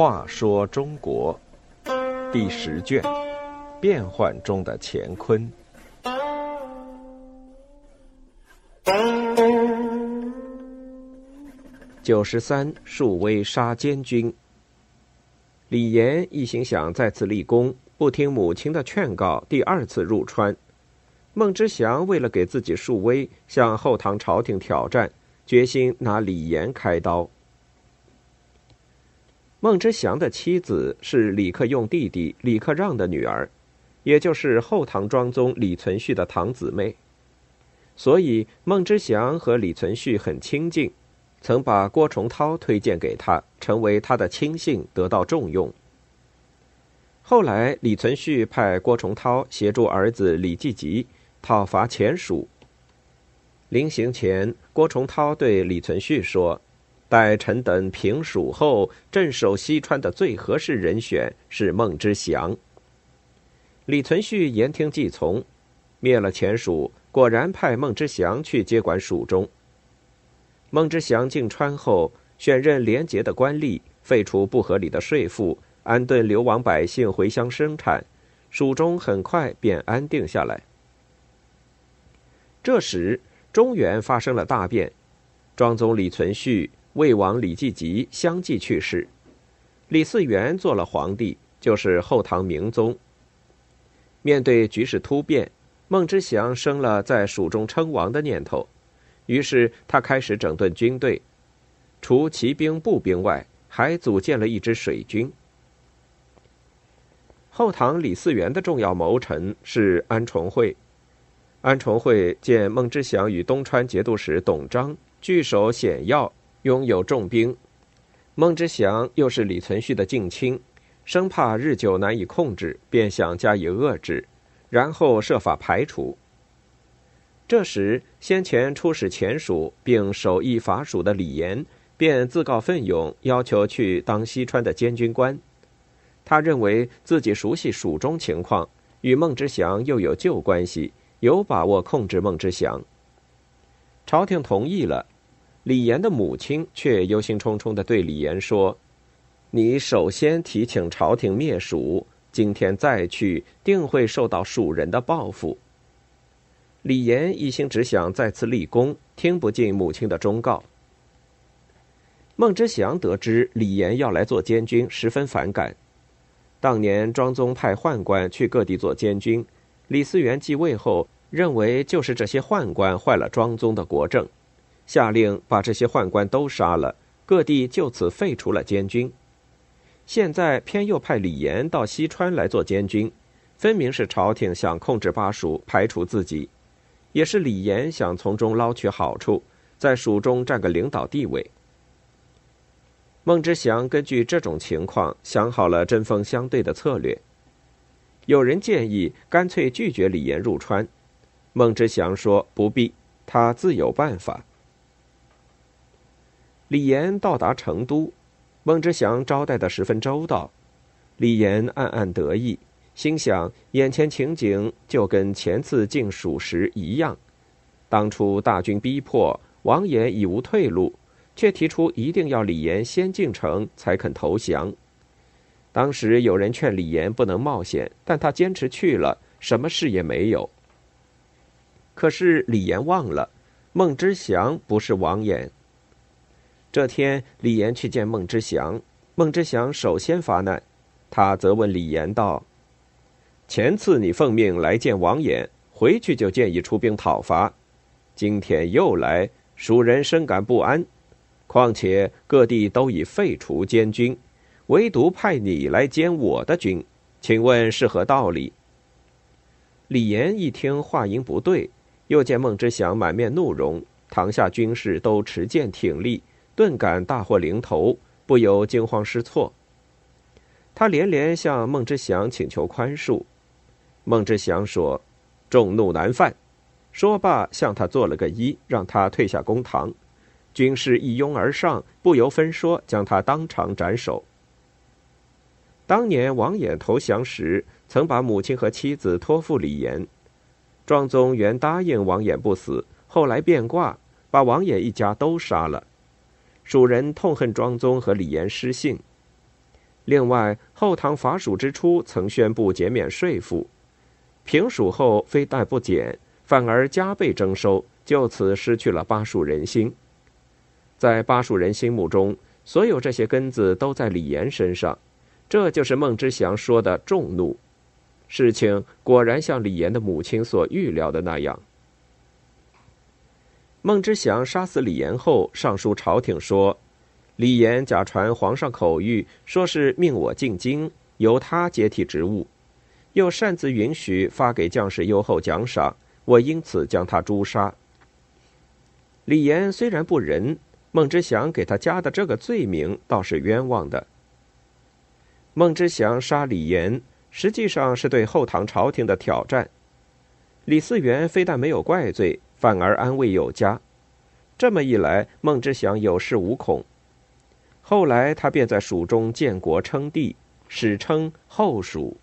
话说中国第十卷：变幻中的乾坤。九十三，树威杀监军。李严一心想再次立功，不听母亲的劝告，第二次入川。孟知祥为了给自己树威，向后唐朝廷挑战，决心拿李严开刀。孟知祥的妻子是李克用弟弟李克让的女儿，也就是后唐庄宗李存勖的堂姊妹，所以孟知祥和李存勖很亲近，曾把郭崇韬推荐给他，成为他的亲信，得到重用。后来，李存勖派郭崇韬协助儿子李继吉讨伐前蜀。临行前，郭崇韬对李存勖说。待臣等平蜀后，镇守西川的最合适人选是孟知祥。李存勖言听计从，灭了前蜀，果然派孟知祥去接管蜀中。孟知祥进川后，选任廉洁的官吏，废除不合理的税赋，安顿流亡百姓回乡生产，蜀中很快便安定下来。这时，中原发生了大变，庄宗李存勖。魏王李继吉相继去世，李嗣源做了皇帝，就是后唐明宗。面对局势突变，孟知祥生了在蜀中称王的念头，于是他开始整顿军队，除骑兵、步兵外，还组建了一支水军。后唐李嗣源的重要谋臣是安重会，安重会见孟知祥与东川节度使董璋据守险要。拥有重兵，孟知祥又是李存勖的近亲，生怕日久难以控制，便想加以遏制，然后设法排除。这时，先前出使前蜀并守义伐蜀的李严，便自告奋勇，要求去当西川的监军官。他认为自己熟悉蜀中情况，与孟知祥又有旧关系，有把握控制孟知祥。朝廷同意了。李严的母亲却忧心忡忡的对李严说：“你首先提请朝廷灭蜀，今天再去，定会受到蜀人的报复。”李岩一心只想再次立功，听不进母亲的忠告。孟知祥得知李岩要来做监军，十分反感。当年庄宗派宦官去各地做监军，李嗣源继位后，认为就是这些宦官坏了庄宗的国政。下令把这些宦官都杀了，各地就此废除了监军。现在偏又派李严到西川来做监军，分明是朝廷想控制巴蜀，排除自己，也是李严想从中捞取好处，在蜀中占个领导地位。孟知祥根据这种情况，想好了针锋相对的策略。有人建议干脆拒绝李岩入川，孟知祥说不必，他自有办法。李岩到达成都，孟知祥招待的十分周到。李岩暗暗得意，心想：眼前情景就跟前次进蜀时一样。当初大军逼迫，王衍已无退路，却提出一定要李岩先进城才肯投降。当时有人劝李严不能冒险，但他坚持去了，什么事也没有。可是李岩忘了，孟知祥不是王衍。这天，李岩去见孟知祥，孟知祥首先发难，他责问李岩道：“前次你奉命来见王衍，回去就建议出兵讨伐，今天又来，蜀人深感不安。况且各地都已废除监军，唯独派你来监我的军，请问是何道理？”李严一听话音不对，又见孟知祥满面怒容，堂下军士都持剑挺立。顿感大祸临头，不由惊慌失措。他连连向孟知祥请求宽恕。孟知祥说：“众怒难犯。”说罢，向他做了个揖，让他退下公堂。军士一拥而上，不由分说，将他当场斩首。当年王衍投降时，曾把母亲和妻子托付李严。庄宗原答应王衍不死，后来变卦，把王衍一家都杀了。蜀人痛恨庄宗和李严失信。另外，后唐伐蜀之初曾宣布减免税赋，平蜀后非但不减，反而加倍征收，就此失去了巴蜀人心。在巴蜀人心目中，所有这些根子都在李严身上，这就是孟知祥说的众怒。事情果然像李岩的母亲所预料的那样。孟知祥杀死李岩后，上书朝廷说。李岩假传皇上口谕，说是命我进京，由他接替职务，又擅自允许发给将士优厚奖赏，我因此将他诛杀。李岩虽然不仁，孟知祥给他加的这个罪名倒是冤枉的。孟知祥杀李严，实际上是对后唐朝廷的挑战。李嗣源非但没有怪罪，反而安慰有加。这么一来，孟知祥有恃无恐。后来，他便在蜀中建国称帝，史称后蜀。